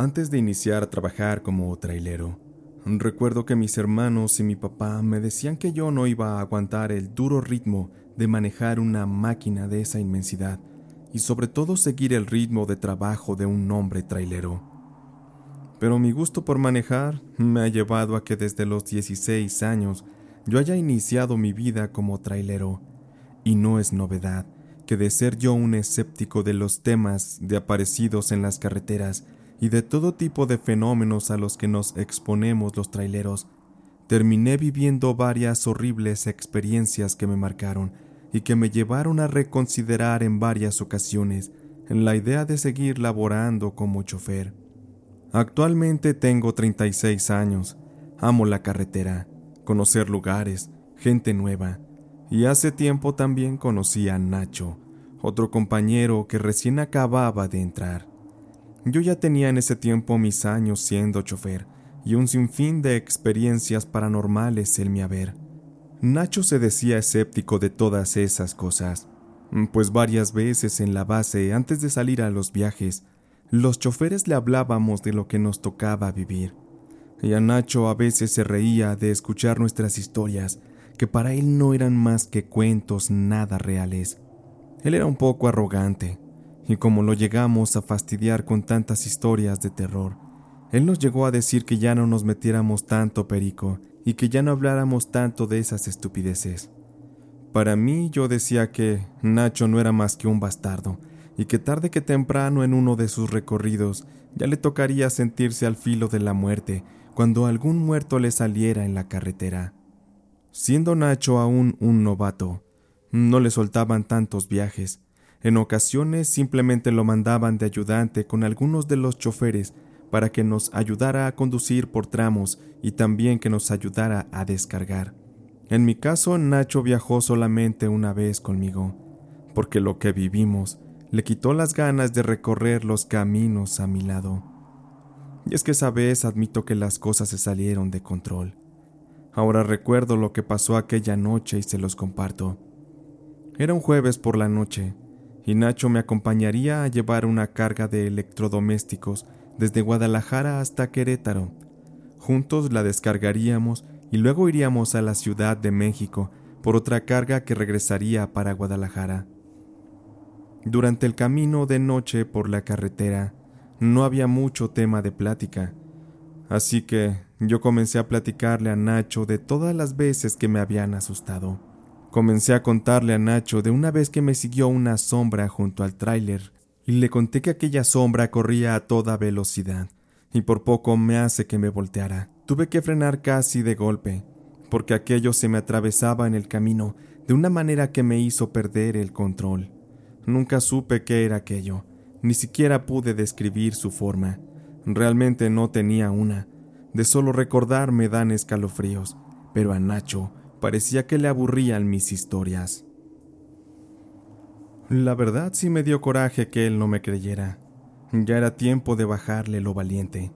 Antes de iniciar a trabajar como trailero, recuerdo que mis hermanos y mi papá me decían que yo no iba a aguantar el duro ritmo de manejar una máquina de esa inmensidad y sobre todo seguir el ritmo de trabajo de un hombre trailero. Pero mi gusto por manejar me ha llevado a que desde los 16 años yo haya iniciado mi vida como trailero, y no es novedad que de ser yo un escéptico de los temas de aparecidos en las carreteras y de todo tipo de fenómenos a los que nos exponemos los traileros, terminé viviendo varias horribles experiencias que me marcaron y que me llevaron a reconsiderar en varias ocasiones en la idea de seguir laborando como chofer. Actualmente tengo 36 años, amo la carretera, conocer lugares, gente nueva, y hace tiempo también conocí a Nacho, otro compañero que recién acababa de entrar. Yo ya tenía en ese tiempo mis años siendo chofer y un sinfín de experiencias paranormales en mi haber. Nacho se decía escéptico de todas esas cosas, pues varias veces en la base, antes de salir a los viajes, los choferes le hablábamos de lo que nos tocaba vivir. Y a Nacho a veces se reía de escuchar nuestras historias, que para él no eran más que cuentos nada reales. Él era un poco arrogante, y como lo llegamos a fastidiar con tantas historias de terror, él nos llegó a decir que ya no nos metiéramos tanto perico y que ya no habláramos tanto de esas estupideces. Para mí yo decía que Nacho no era más que un bastardo y que tarde que temprano en uno de sus recorridos ya le tocaría sentirse al filo de la muerte cuando algún muerto le saliera en la carretera. Siendo Nacho aún un novato, no le soltaban tantos viajes. En ocasiones simplemente lo mandaban de ayudante con algunos de los choferes para que nos ayudara a conducir por tramos y también que nos ayudara a descargar. En mi caso, Nacho viajó solamente una vez conmigo, porque lo que vivimos le quitó las ganas de recorrer los caminos a mi lado. Y es que esa vez admito que las cosas se salieron de control. Ahora recuerdo lo que pasó aquella noche y se los comparto. Era un jueves por la noche, y Nacho me acompañaría a llevar una carga de electrodomésticos desde Guadalajara hasta Querétaro. Juntos la descargaríamos y luego iríamos a la Ciudad de México por otra carga que regresaría para Guadalajara. Durante el camino de noche por la carretera no había mucho tema de plática, así que yo comencé a platicarle a Nacho de todas las veces que me habían asustado. Comencé a contarle a Nacho de una vez que me siguió una sombra junto al tráiler y le conté que aquella sombra corría a toda velocidad, y por poco me hace que me volteara. Tuve que frenar casi de golpe, porque aquello se me atravesaba en el camino de una manera que me hizo perder el control. Nunca supe qué era aquello, ni siquiera pude describir su forma. Realmente no tenía una. De solo recordar me dan escalofríos, pero a Nacho parecía que le aburrían mis historias. La verdad sí me dio coraje que él no me creyera. Ya era tiempo de bajarle lo valiente.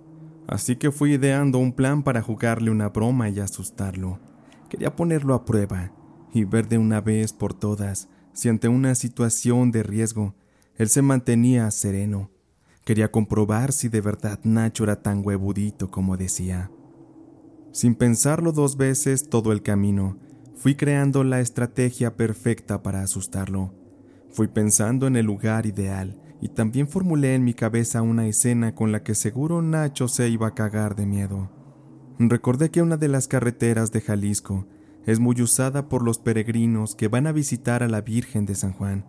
Así que fui ideando un plan para jugarle una broma y asustarlo. Quería ponerlo a prueba y ver de una vez por todas si ante una situación de riesgo él se mantenía sereno. Quería comprobar si de verdad Nacho era tan huevudito como decía. Sin pensarlo dos veces todo el camino, fui creando la estrategia perfecta para asustarlo. Fui pensando en el lugar ideal y también formulé en mi cabeza una escena con la que seguro Nacho se iba a cagar de miedo. Recordé que una de las carreteras de Jalisco es muy usada por los peregrinos que van a visitar a la Virgen de San Juan.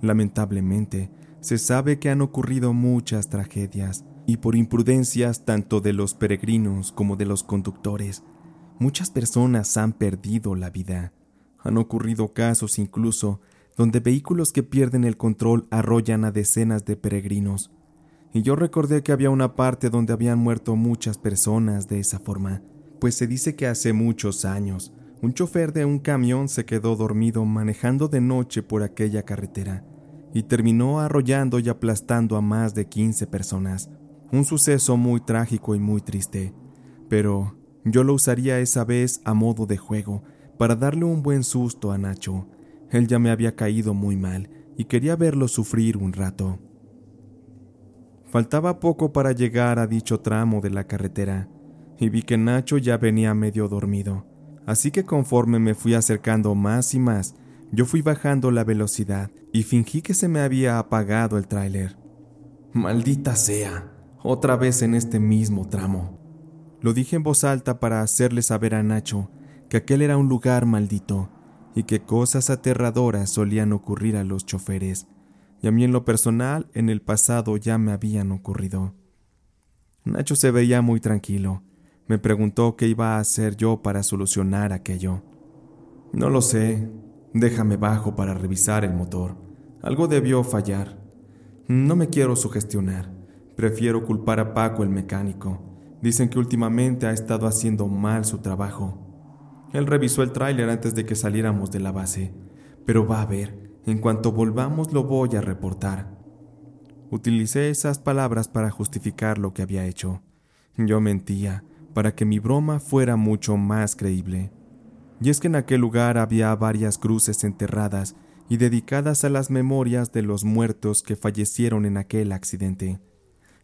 Lamentablemente, se sabe que han ocurrido muchas tragedias y por imprudencias tanto de los peregrinos como de los conductores, muchas personas han perdido la vida. Han ocurrido casos incluso donde vehículos que pierden el control arrollan a decenas de peregrinos. y yo recordé que había una parte donde habían muerto muchas personas de esa forma, pues se dice que hace muchos años un chofer de un camión se quedó dormido manejando de noche por aquella carretera y terminó arrollando y aplastando a más de 15 personas. Un suceso muy trágico y muy triste, pero yo lo usaría esa vez a modo de juego para darle un buen susto a Nacho. Él ya me había caído muy mal y quería verlo sufrir un rato. Faltaba poco para llegar a dicho tramo de la carretera, y vi que Nacho ya venía medio dormido, así que conforme me fui acercando más y más, yo fui bajando la velocidad y fingí que se me había apagado el tráiler. Maldita sea, otra vez en este mismo tramo. Lo dije en voz alta para hacerle saber a Nacho que aquel era un lugar maldito y que cosas aterradoras solían ocurrir a los choferes y a mí en lo personal en el pasado ya me habían ocurrido. Nacho se veía muy tranquilo. Me preguntó qué iba a hacer yo para solucionar aquello. No lo sé. Déjame bajo para revisar el motor. Algo debió fallar. No me quiero sugestionar. Prefiero culpar a Paco el mecánico. Dicen que últimamente ha estado haciendo mal su trabajo. Él revisó el tráiler antes de que saliéramos de la base, pero va a ver, en cuanto volvamos lo voy a reportar. Utilicé esas palabras para justificar lo que había hecho. Yo mentía, para que mi broma fuera mucho más creíble. Y es que en aquel lugar había varias cruces enterradas y dedicadas a las memorias de los muertos que fallecieron en aquel accidente.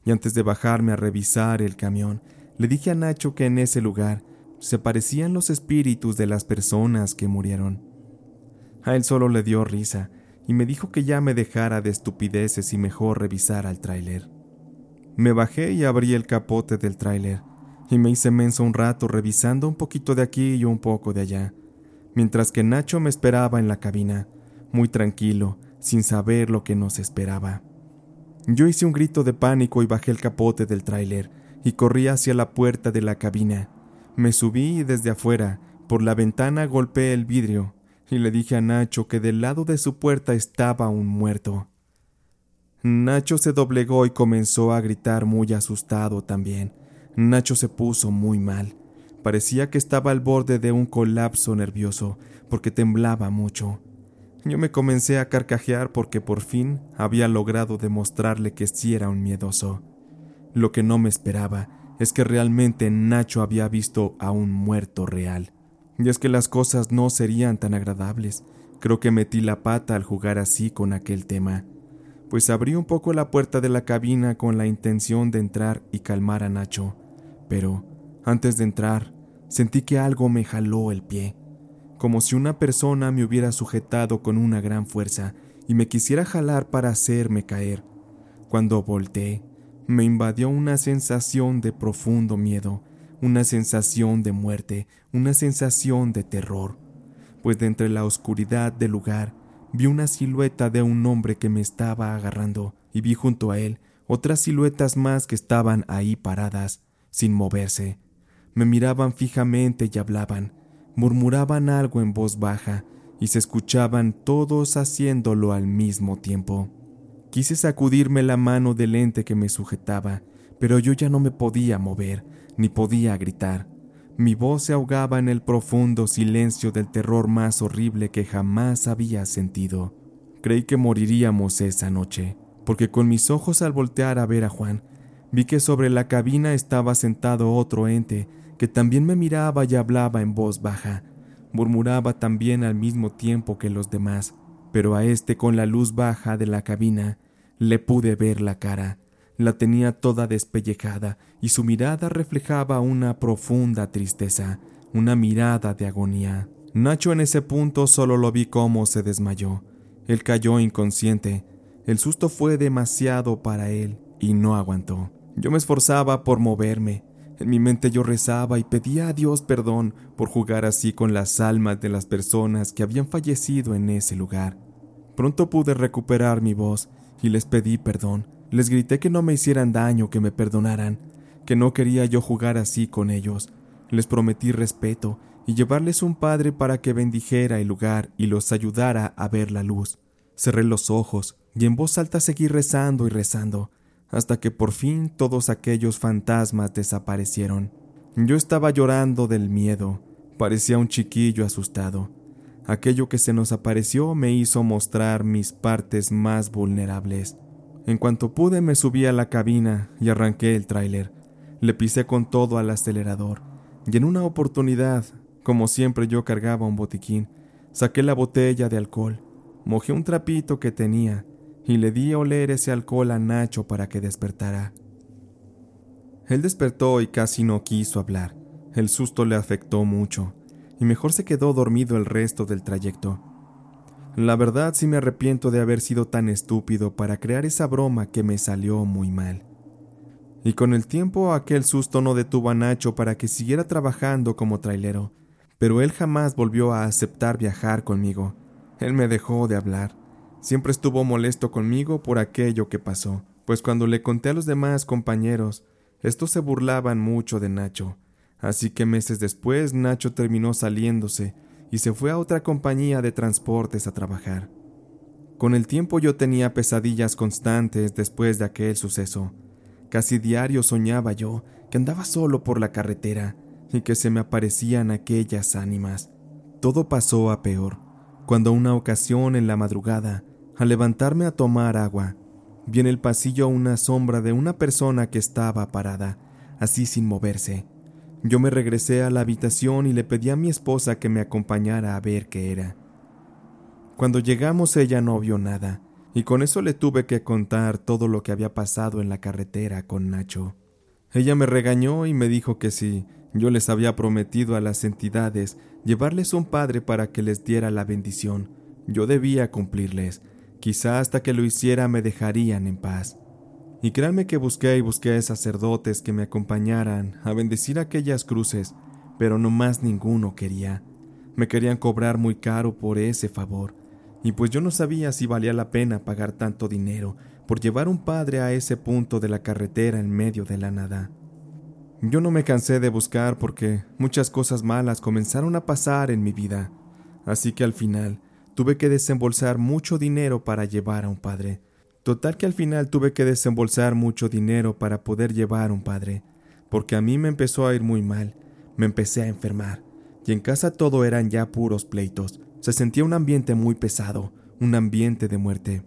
Y antes de bajarme a revisar el camión, le dije a Nacho que en ese lugar se parecían los espíritus de las personas que murieron. A él solo le dio risa y me dijo que ya me dejara de estupideces y mejor revisara el tráiler. Me bajé y abrí el capote del tráiler y me hice menso un rato revisando un poquito de aquí y un poco de allá, mientras que Nacho me esperaba en la cabina, muy tranquilo, sin saber lo que nos esperaba. Yo hice un grito de pánico y bajé el capote del tráiler y corrí hacia la puerta de la cabina. Me subí y desde afuera, por la ventana golpeé el vidrio y le dije a Nacho que del lado de su puerta estaba un muerto. Nacho se doblegó y comenzó a gritar muy asustado también. Nacho se puso muy mal. Parecía que estaba al borde de un colapso nervioso, porque temblaba mucho. Yo me comencé a carcajear porque por fin había logrado demostrarle que sí era un miedoso. Lo que no me esperaba es que realmente Nacho había visto a un muerto real. Y es que las cosas no serían tan agradables. Creo que metí la pata al jugar así con aquel tema, pues abrí un poco la puerta de la cabina con la intención de entrar y calmar a Nacho, pero antes de entrar sentí que algo me jaló el pie, como si una persona me hubiera sujetado con una gran fuerza y me quisiera jalar para hacerme caer. Cuando volteé, me invadió una sensación de profundo miedo una sensación de muerte, una sensación de terror, pues de entre la oscuridad del lugar vi una silueta de un hombre que me estaba agarrando y vi junto a él otras siluetas más que estaban ahí paradas, sin moverse. Me miraban fijamente y hablaban, murmuraban algo en voz baja y se escuchaban todos haciéndolo al mismo tiempo. Quise sacudirme la mano del ente que me sujetaba, pero yo ya no me podía mover, ni podía gritar. Mi voz se ahogaba en el profundo silencio del terror más horrible que jamás había sentido. Creí que moriríamos esa noche, porque con mis ojos al voltear a ver a Juan, vi que sobre la cabina estaba sentado otro ente que también me miraba y hablaba en voz baja. Murmuraba también al mismo tiempo que los demás, pero a este con la luz baja de la cabina le pude ver la cara la tenía toda despellejada y su mirada reflejaba una profunda tristeza, una mirada de agonía. Nacho en ese punto solo lo vi como se desmayó. Él cayó inconsciente. El susto fue demasiado para él y no aguantó. Yo me esforzaba por moverme. En mi mente yo rezaba y pedía a Dios perdón por jugar así con las almas de las personas que habían fallecido en ese lugar. Pronto pude recuperar mi voz y les pedí perdón les grité que no me hicieran daño, que me perdonaran, que no quería yo jugar así con ellos. Les prometí respeto y llevarles un padre para que bendijera el lugar y los ayudara a ver la luz. Cerré los ojos y en voz alta seguí rezando y rezando, hasta que por fin todos aquellos fantasmas desaparecieron. Yo estaba llorando del miedo, parecía un chiquillo asustado. Aquello que se nos apareció me hizo mostrar mis partes más vulnerables. En cuanto pude me subí a la cabina y arranqué el tráiler. Le pisé con todo al acelerador y en una oportunidad, como siempre yo cargaba un botiquín, saqué la botella de alcohol, mojé un trapito que tenía y le di a oler ese alcohol a Nacho para que despertara. Él despertó y casi no quiso hablar. El susto le afectó mucho, y mejor se quedó dormido el resto del trayecto. La verdad sí me arrepiento de haber sido tan estúpido para crear esa broma que me salió muy mal. Y con el tiempo aquel susto no detuvo a Nacho para que siguiera trabajando como trailero, pero él jamás volvió a aceptar viajar conmigo. Él me dejó de hablar. Siempre estuvo molesto conmigo por aquello que pasó, pues cuando le conté a los demás compañeros, estos se burlaban mucho de Nacho. Así que meses después Nacho terminó saliéndose y se fue a otra compañía de transportes a trabajar. Con el tiempo yo tenía pesadillas constantes después de aquel suceso. Casi diario soñaba yo que andaba solo por la carretera y que se me aparecían aquellas ánimas. Todo pasó a peor, cuando una ocasión en la madrugada al levantarme a tomar agua, vi en el pasillo una sombra de una persona que estaba parada, así sin moverse. Yo me regresé a la habitación y le pedí a mi esposa que me acompañara a ver qué era. Cuando llegamos ella no vio nada, y con eso le tuve que contar todo lo que había pasado en la carretera con Nacho. Ella me regañó y me dijo que si yo les había prometido a las entidades llevarles un padre para que les diera la bendición, yo debía cumplirles, Quizá hasta que lo hiciera me dejarían en paz. Y créanme que busqué y busqué sacerdotes que me acompañaran a bendecir aquellas cruces, pero no más ninguno quería. Me querían cobrar muy caro por ese favor, y pues yo no sabía si valía la pena pagar tanto dinero por llevar un padre a ese punto de la carretera en medio de la nada. Yo no me cansé de buscar porque muchas cosas malas comenzaron a pasar en mi vida, así que al final tuve que desembolsar mucho dinero para llevar a un padre. Total que al final tuve que desembolsar mucho dinero para poder llevar a un padre, porque a mí me empezó a ir muy mal, me empecé a enfermar, y en casa todo eran ya puros pleitos, se sentía un ambiente muy pesado, un ambiente de muerte.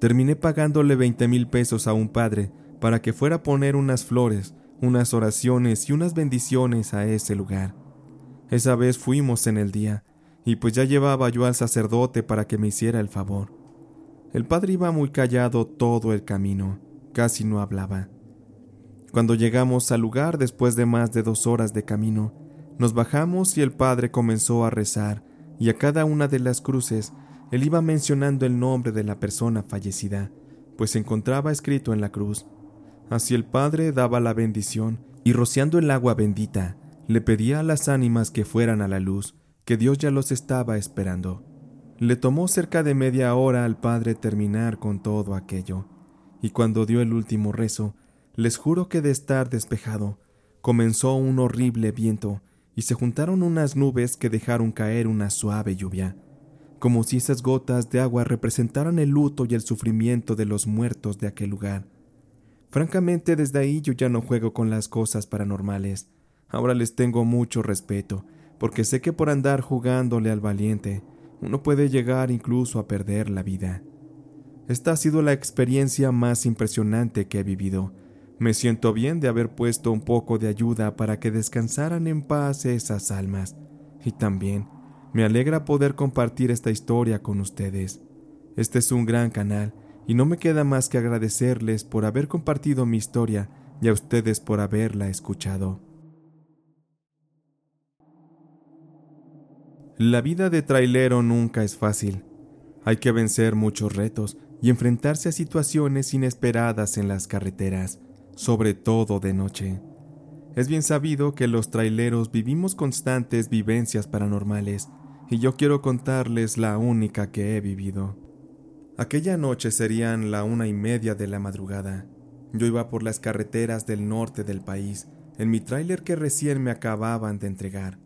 Terminé pagándole veinte mil pesos a un padre para que fuera a poner unas flores, unas oraciones y unas bendiciones a ese lugar. Esa vez fuimos en el día, y pues ya llevaba yo al sacerdote para que me hiciera el favor. El padre iba muy callado todo el camino, casi no hablaba. Cuando llegamos al lugar después de más de dos horas de camino, nos bajamos y el padre comenzó a rezar, y a cada una de las cruces él iba mencionando el nombre de la persona fallecida, pues se encontraba escrito en la cruz. Así el padre daba la bendición, y rociando el agua bendita, le pedía a las ánimas que fueran a la luz, que Dios ya los estaba esperando. Le tomó cerca de media hora al padre terminar con todo aquello, y cuando dio el último rezo, les juro que de estar despejado, comenzó un horrible viento, y se juntaron unas nubes que dejaron caer una suave lluvia, como si esas gotas de agua representaran el luto y el sufrimiento de los muertos de aquel lugar. Francamente, desde ahí yo ya no juego con las cosas paranormales. Ahora les tengo mucho respeto porque sé que por andar jugándole al valiente, uno puede llegar incluso a perder la vida. Esta ha sido la experiencia más impresionante que he vivido. Me siento bien de haber puesto un poco de ayuda para que descansaran en paz esas almas. Y también me alegra poder compartir esta historia con ustedes. Este es un gran canal y no me queda más que agradecerles por haber compartido mi historia y a ustedes por haberla escuchado. La vida de trailero nunca es fácil. Hay que vencer muchos retos y enfrentarse a situaciones inesperadas en las carreteras, sobre todo de noche. Es bien sabido que los traileros vivimos constantes vivencias paranormales, y yo quiero contarles la única que he vivido. Aquella noche serían la una y media de la madrugada. Yo iba por las carreteras del norte del país, en mi tráiler que recién me acababan de entregar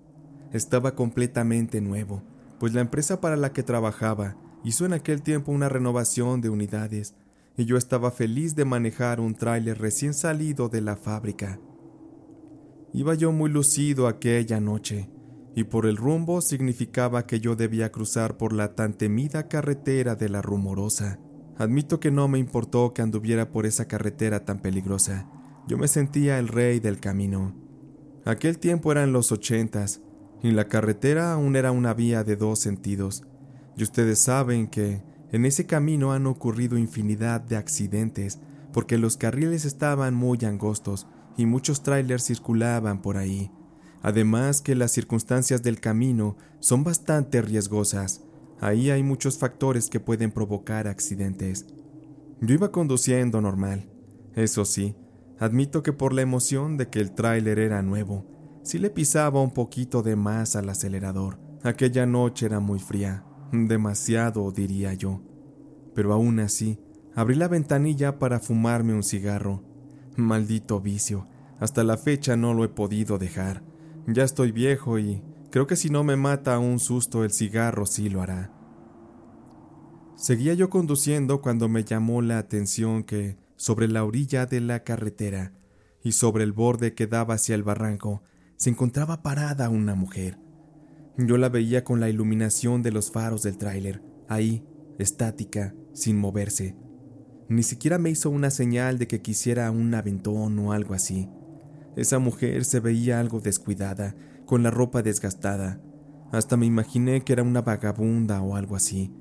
estaba completamente nuevo, pues la empresa para la que trabajaba hizo en aquel tiempo una renovación de unidades, y yo estaba feliz de manejar un tráiler recién salido de la fábrica. Iba yo muy lucido aquella noche, y por el rumbo significaba que yo debía cruzar por la tan temida carretera de la rumorosa. Admito que no me importó que anduviera por esa carretera tan peligrosa. Yo me sentía el rey del camino. Aquel tiempo eran los ochentas, y la carretera aún era una vía de dos sentidos. Y ustedes saben que en ese camino han ocurrido infinidad de accidentes, porque los carriles estaban muy angostos y muchos trailers circulaban por ahí. Además que las circunstancias del camino son bastante riesgosas. Ahí hay muchos factores que pueden provocar accidentes. Yo iba conduciendo normal. Eso sí, admito que por la emoción de que el tráiler era nuevo, sí le pisaba un poquito de más al acelerador. Aquella noche era muy fría, demasiado diría yo. Pero aún así, abrí la ventanilla para fumarme un cigarro. Maldito vicio, hasta la fecha no lo he podido dejar. Ya estoy viejo y creo que si no me mata un susto el cigarro sí lo hará. Seguía yo conduciendo cuando me llamó la atención que, sobre la orilla de la carretera y sobre el borde que daba hacia el barranco, se encontraba parada una mujer. Yo la veía con la iluminación de los faros del tráiler, ahí, estática, sin moverse. Ni siquiera me hizo una señal de que quisiera un aventón o algo así. Esa mujer se veía algo descuidada, con la ropa desgastada. Hasta me imaginé que era una vagabunda o algo así.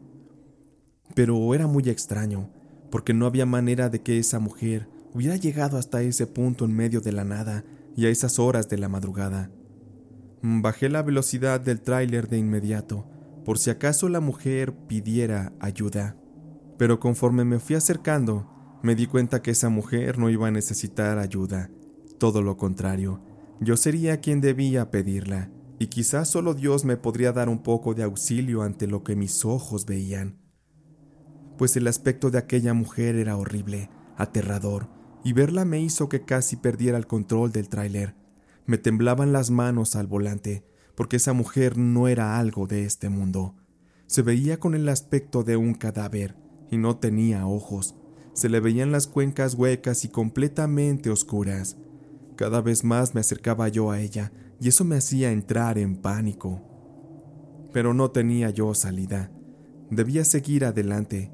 Pero era muy extraño, porque no había manera de que esa mujer hubiera llegado hasta ese punto en medio de la nada y a esas horas de la madrugada. Bajé la velocidad del tráiler de inmediato, por si acaso la mujer pidiera ayuda. Pero conforme me fui acercando, me di cuenta que esa mujer no iba a necesitar ayuda, todo lo contrario, yo sería quien debía pedirla, y quizás solo Dios me podría dar un poco de auxilio ante lo que mis ojos veían. Pues el aspecto de aquella mujer era horrible, aterrador, y verla me hizo que casi perdiera el control del tráiler. Me temblaban las manos al volante, porque esa mujer no era algo de este mundo. Se veía con el aspecto de un cadáver, y no tenía ojos. Se le veían las cuencas huecas y completamente oscuras. Cada vez más me acercaba yo a ella y eso me hacía entrar en pánico. Pero no tenía yo salida. Debía seguir adelante.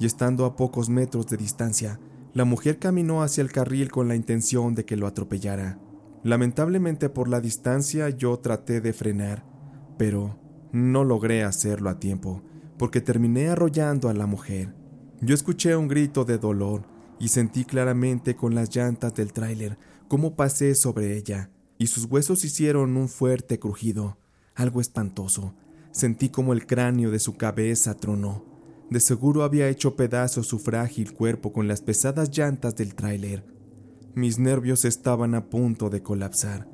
Y estando a pocos metros de distancia, la mujer caminó hacia el carril con la intención de que lo atropellara. Lamentablemente por la distancia yo traté de frenar, pero no logré hacerlo a tiempo, porque terminé arrollando a la mujer. Yo escuché un grito de dolor y sentí claramente con las llantas del tráiler cómo pasé sobre ella, y sus huesos hicieron un fuerte crujido, algo espantoso. Sentí como el cráneo de su cabeza tronó. De seguro había hecho pedazos su frágil cuerpo con las pesadas llantas del tráiler. Mis nervios estaban a punto de colapsar,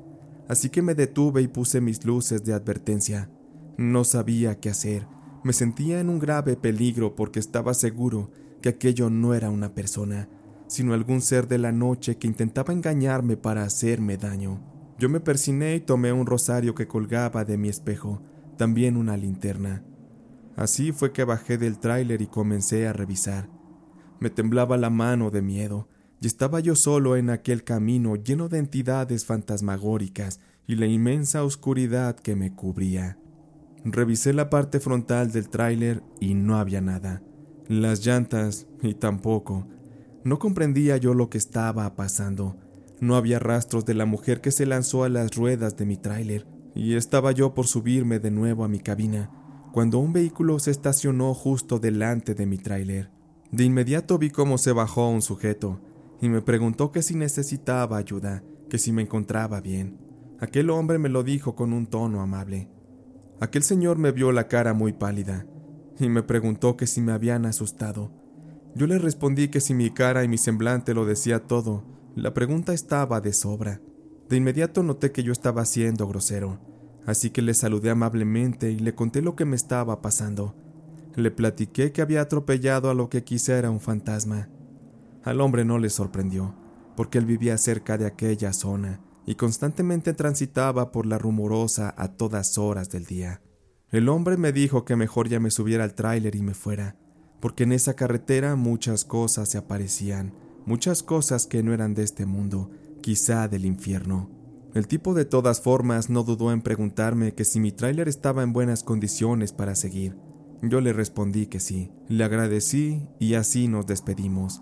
así que me detuve y puse mis luces de advertencia. No sabía qué hacer. Me sentía en un grave peligro porque estaba seguro que aquello no era una persona, sino algún ser de la noche que intentaba engañarme para hacerme daño. Yo me persiné y tomé un rosario que colgaba de mi espejo, también una linterna. Así fue que bajé del tráiler y comencé a revisar. Me temblaba la mano de miedo, y estaba yo solo en aquel camino lleno de entidades fantasmagóricas y la inmensa oscuridad que me cubría. Revisé la parte frontal del tráiler y no había nada. Las llantas y tampoco. No comprendía yo lo que estaba pasando. No había rastros de la mujer que se lanzó a las ruedas de mi tráiler, y estaba yo por subirme de nuevo a mi cabina, cuando un vehículo se estacionó justo delante de mi tráiler. De inmediato vi cómo se bajó un sujeto, y me preguntó que si necesitaba ayuda, que si me encontraba bien. Aquel hombre me lo dijo con un tono amable. Aquel señor me vio la cara muy pálida, y me preguntó que si me habían asustado. Yo le respondí que si mi cara y mi semblante lo decía todo, la pregunta estaba de sobra. De inmediato noté que yo estaba siendo grosero, así que le saludé amablemente y le conté lo que me estaba pasando. Le platiqué que había atropellado a lo que quizá era un fantasma. Al hombre no le sorprendió, porque él vivía cerca de aquella zona y constantemente transitaba por la rumorosa a todas horas del día. El hombre me dijo que mejor ya me subiera al tráiler y me fuera, porque en esa carretera muchas cosas se aparecían, muchas cosas que no eran de este mundo, quizá del infierno. El tipo de todas formas no dudó en preguntarme que si mi tráiler estaba en buenas condiciones para seguir. Yo le respondí que sí, le agradecí y así nos despedimos.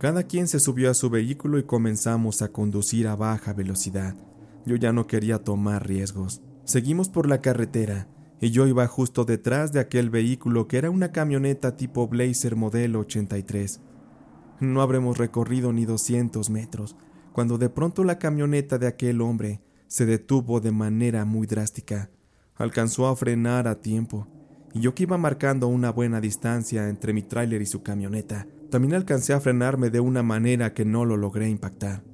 Cada quien se subió a su vehículo y comenzamos a conducir a baja velocidad. Yo ya no quería tomar riesgos. Seguimos por la carretera y yo iba justo detrás de aquel vehículo que era una camioneta tipo Blazer modelo 83. No habremos recorrido ni 200 metros cuando de pronto la camioneta de aquel hombre se detuvo de manera muy drástica. Alcanzó a frenar a tiempo y yo que iba marcando una buena distancia entre mi tráiler y su camioneta, también alcancé a frenarme de una manera que no lo logré impactar.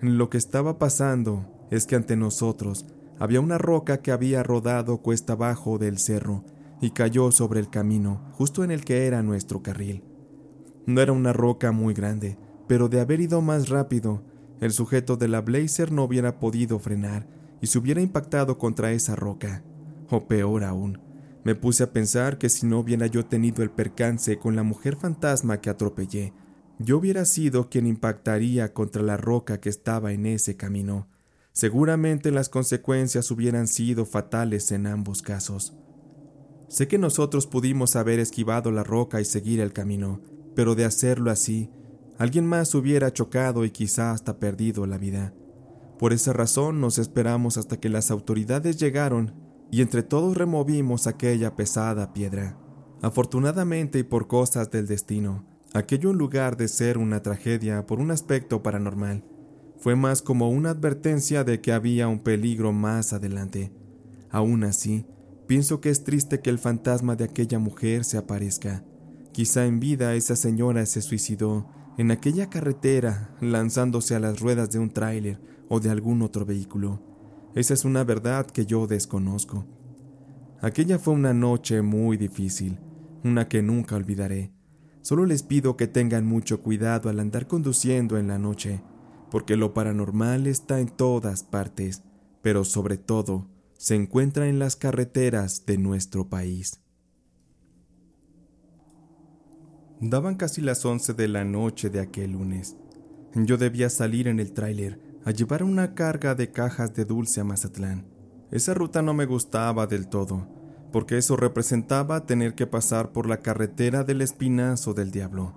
Lo que estaba pasando es que ante nosotros había una roca que había rodado cuesta abajo del cerro y cayó sobre el camino, justo en el que era nuestro carril. No era una roca muy grande, pero de haber ido más rápido, el sujeto de la Blazer no hubiera podido frenar y se hubiera impactado contra esa roca. O peor aún, me puse a pensar que si no hubiera yo tenido el percance con la mujer fantasma que atropellé, yo hubiera sido quien impactaría contra la roca que estaba en ese camino. Seguramente las consecuencias hubieran sido fatales en ambos casos. Sé que nosotros pudimos haber esquivado la roca y seguir el camino, pero de hacerlo así, alguien más hubiera chocado y quizá hasta perdido la vida. Por esa razón nos esperamos hasta que las autoridades llegaron y entre todos removimos aquella pesada piedra. Afortunadamente y por cosas del destino, aquello en lugar de ser una tragedia por un aspecto paranormal, fue más como una advertencia de que había un peligro más adelante. Aún así, pienso que es triste que el fantasma de aquella mujer se aparezca. Quizá en vida esa señora se suicidó en aquella carretera lanzándose a las ruedas de un tráiler o de algún otro vehículo. Esa es una verdad que yo desconozco. Aquella fue una noche muy difícil, una que nunca olvidaré. Solo les pido que tengan mucho cuidado al andar conduciendo en la noche, porque lo paranormal está en todas partes, pero sobre todo se encuentra en las carreteras de nuestro país. Daban casi las once de la noche de aquel lunes. Yo debía salir en el tráiler a llevar una carga de cajas de dulce a Mazatlán. Esa ruta no me gustaba del todo, porque eso representaba tener que pasar por la carretera del espinazo del diablo.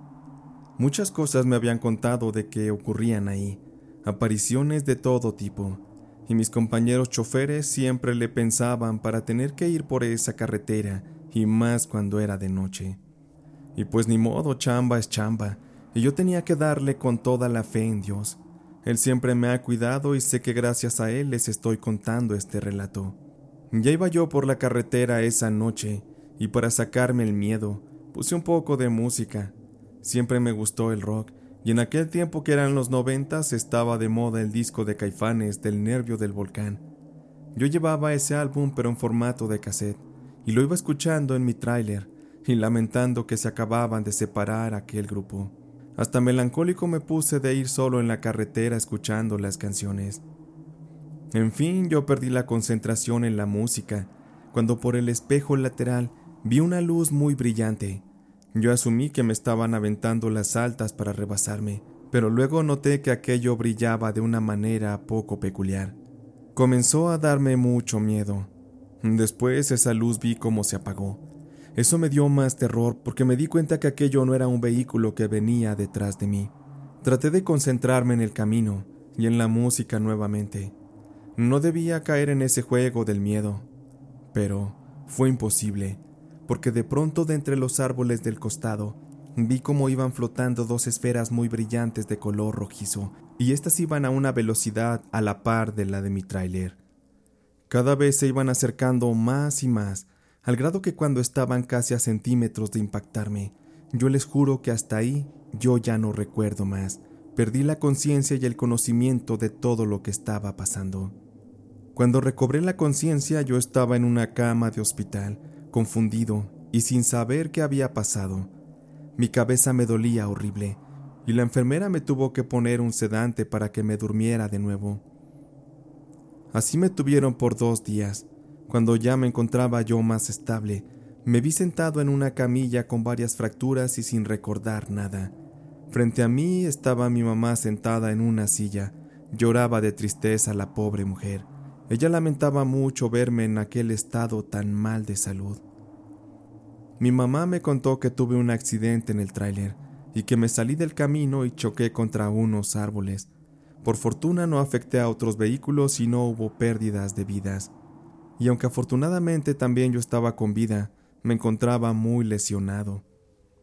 Muchas cosas me habían contado de que ocurrían ahí, apariciones de todo tipo, y mis compañeros choferes siempre le pensaban para tener que ir por esa carretera, y más cuando era de noche. Y pues ni modo, chamba es chamba, y yo tenía que darle con toda la fe en Dios, él siempre me ha cuidado y sé que gracias a Él les estoy contando este relato. Ya iba yo por la carretera esa noche y para sacarme el miedo puse un poco de música. Siempre me gustó el rock y en aquel tiempo que eran los noventas estaba de moda el disco de Caifanes del Nervio del Volcán. Yo llevaba ese álbum pero en formato de cassette y lo iba escuchando en mi tráiler y lamentando que se acababan de separar aquel grupo. Hasta melancólico me puse de ir solo en la carretera escuchando las canciones. En fin, yo perdí la concentración en la música, cuando por el espejo lateral vi una luz muy brillante. Yo asumí que me estaban aventando las altas para rebasarme, pero luego noté que aquello brillaba de una manera poco peculiar. Comenzó a darme mucho miedo. Después esa luz vi cómo se apagó. Eso me dio más terror porque me di cuenta que aquello no era un vehículo que venía detrás de mí. Traté de concentrarme en el camino y en la música nuevamente. No debía caer en ese juego del miedo, pero fue imposible, porque de pronto de entre los árboles del costado vi cómo iban flotando dos esferas muy brillantes de color rojizo, y éstas iban a una velocidad a la par de la de mi tráiler. Cada vez se iban acercando más y más, al grado que cuando estaban casi a centímetros de impactarme, yo les juro que hasta ahí yo ya no recuerdo más. Perdí la conciencia y el conocimiento de todo lo que estaba pasando. Cuando recobré la conciencia yo estaba en una cama de hospital, confundido y sin saber qué había pasado. Mi cabeza me dolía horrible, y la enfermera me tuvo que poner un sedante para que me durmiera de nuevo. Así me tuvieron por dos días, cuando ya me encontraba yo más estable, Me vi sentado en una camilla con varias fracturas y sin recordar nada. Frente a mí estaba mi mamá sentada en una silla. Lloraba de tristeza la pobre mujer. Ella lamentaba mucho verme en aquel estado tan mal de salud. Mi mamá me contó que tuve un accidente en el tráiler y que me salí del camino y choqué contra unos árboles. Por fortuna no afecté a otros vehículos y no hubo pérdidas de vidas. Y aunque afortunadamente también yo estaba con vida, me encontraba muy lesionado.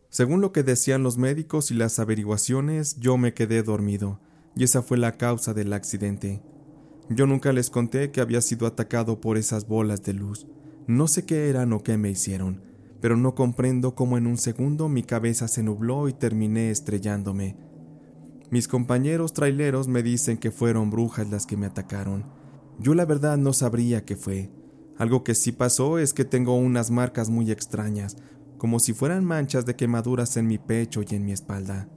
Según lo que decían los médicos y las averiguaciones, yo me quedé dormido, y esa fue la causa del accidente. Yo nunca les conté que había sido atacado por esas bolas de luz. No sé qué eran o qué me hicieron, pero no comprendo cómo en un segundo mi cabeza se nubló y terminé estrellándome. Mis compañeros traileros me dicen que fueron brujas las que me atacaron. Yo la verdad no sabría qué fue. Algo que sí pasó es que tengo unas marcas muy extrañas, como si fueran manchas de quemaduras en mi pecho y en mi espalda.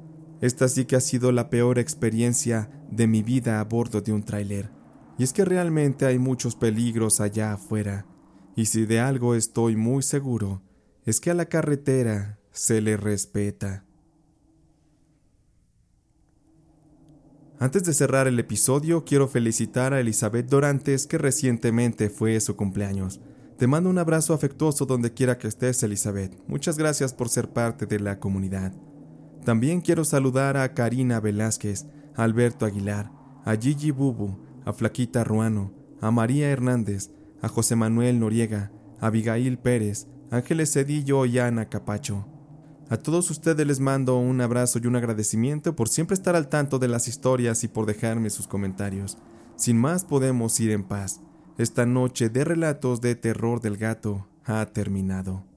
Esta sí que ha sido la peor experiencia de mi vida a bordo de un tráiler. Y es que realmente hay muchos peligros allá afuera. Y si de algo estoy muy seguro, es que a la carretera se le respeta. Antes de cerrar el episodio, quiero felicitar a Elizabeth Dorantes, que recientemente fue su cumpleaños. Te mando un abrazo afectuoso donde quiera que estés, Elizabeth. Muchas gracias por ser parte de la comunidad. También quiero saludar a Karina Velázquez, a Alberto Aguilar, a Gigi Bubu, a Flaquita Ruano, a María Hernández, a José Manuel Noriega, a Abigail Pérez, Ángeles Cedillo y Ana Capacho. A todos ustedes les mando un abrazo y un agradecimiento por siempre estar al tanto de las historias y por dejarme sus comentarios. Sin más podemos ir en paz. Esta noche de relatos de terror del gato ha terminado.